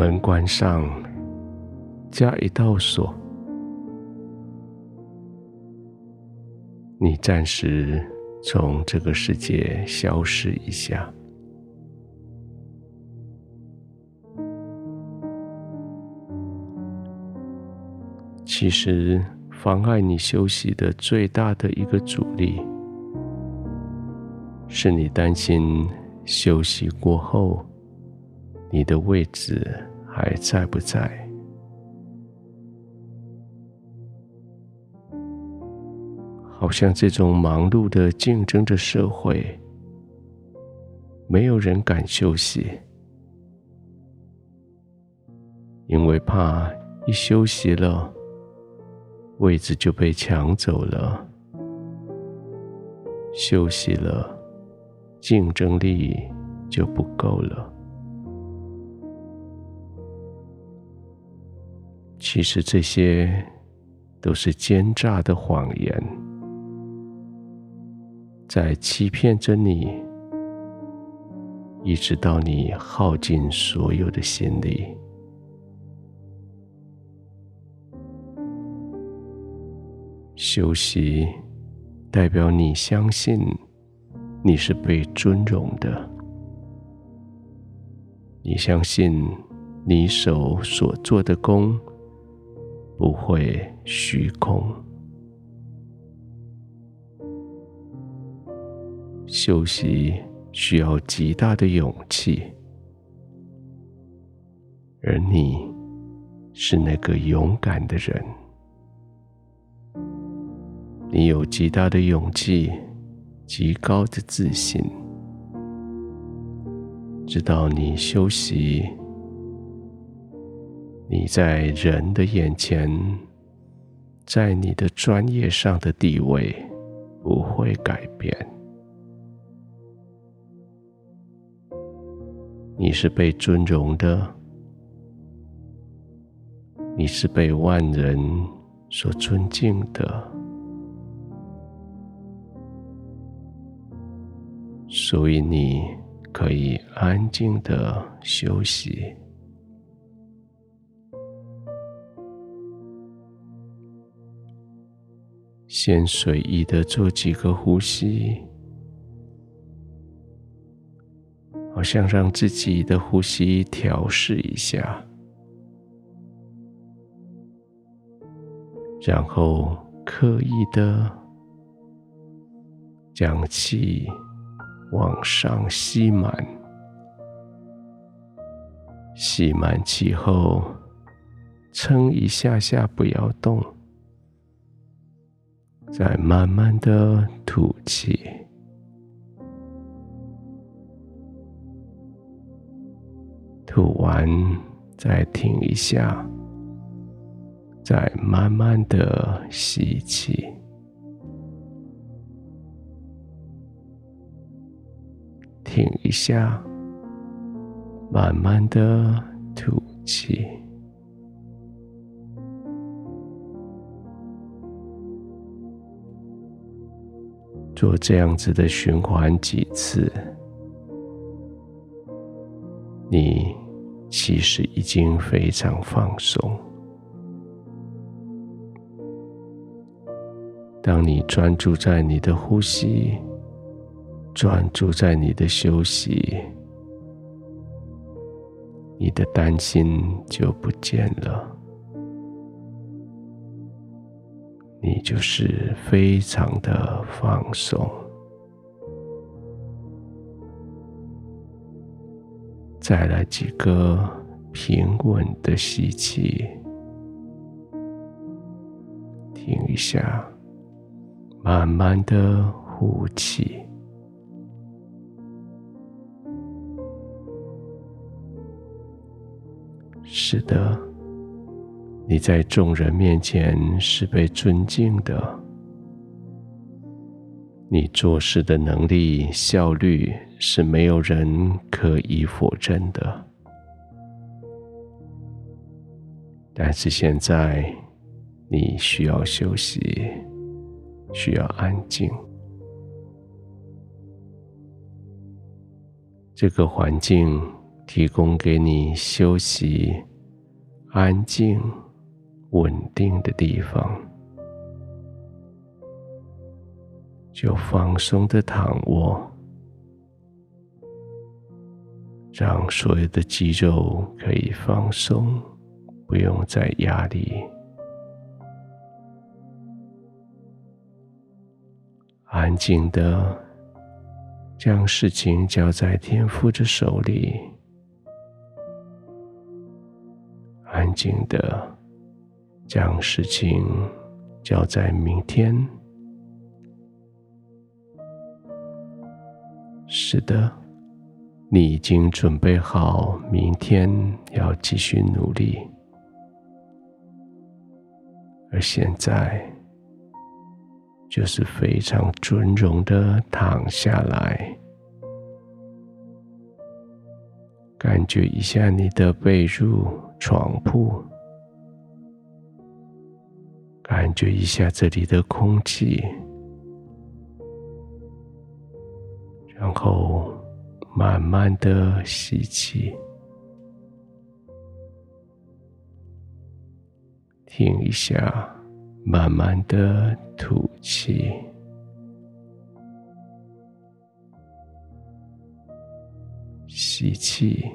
门关上，加一道锁。你暂时从这个世界消失一下。其实，妨碍你休息的最大的一个阻力，是你担心休息过后，你的位置还在不在？好像这种忙碌的竞争的社会，没有人敢休息，因为怕一休息了，位置就被抢走了，休息了，竞争力就不够了。其实这些都是奸诈的谎言，在欺骗着你，一直到你耗尽所有的心力。休息代表你相信你是被尊荣的，你相信你手所做的功不会虚空。休息需要极大的勇气，而你是那个勇敢的人。你有极大的勇气，极高的自信，知道你休息，你在人的眼前，在你的专业上的地位不会改变。你是被尊荣的，你是被万人所尊敬的。所以你可以安静的休息，先随意的做几个呼吸，好像让自己的呼吸调试一下，然后刻意的将气。往上吸满，吸满气后，撑一下下，不要动，再慢慢的吐气，吐完再停一下，再慢慢的吸气。停一下，慢慢的吐气，做这样子的循环几次，你其实已经非常放松。当你专注在你的呼吸。专注在你的休息，你的担心就不见了，你就是非常的放松。再来几个平稳的吸气，停一下，慢慢的呼气。是的，你在众人面前是被尊敬的，你做事的能力、效率是没有人可以否认的。但是现在，你需要休息，需要安静。这个环境。提供给你休息、安静、稳定的地方，就放松的躺卧，让所有的肌肉可以放松，不用再压力，安静的将事情交在天父的手里。安静的将事情交在明天。是的，你已经准备好明天要继续努力，而现在就是非常尊荣的躺下来，感觉一下你的被褥。床铺，感觉一下这里的空气，然后慢慢的吸气，停一下，慢慢的吐气，吸气。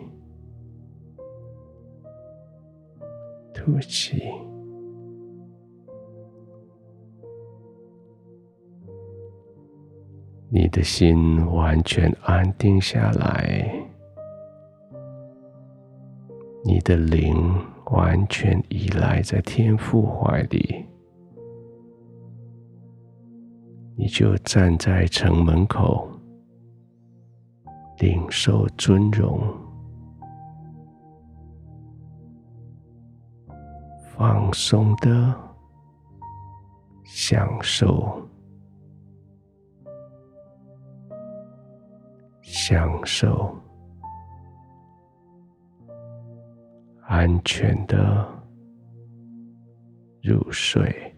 吐气，你的心完全安定下来，你的灵完全依赖在天父怀里，你就站在城门口，领受尊荣。放松的享受，享受安全的入睡。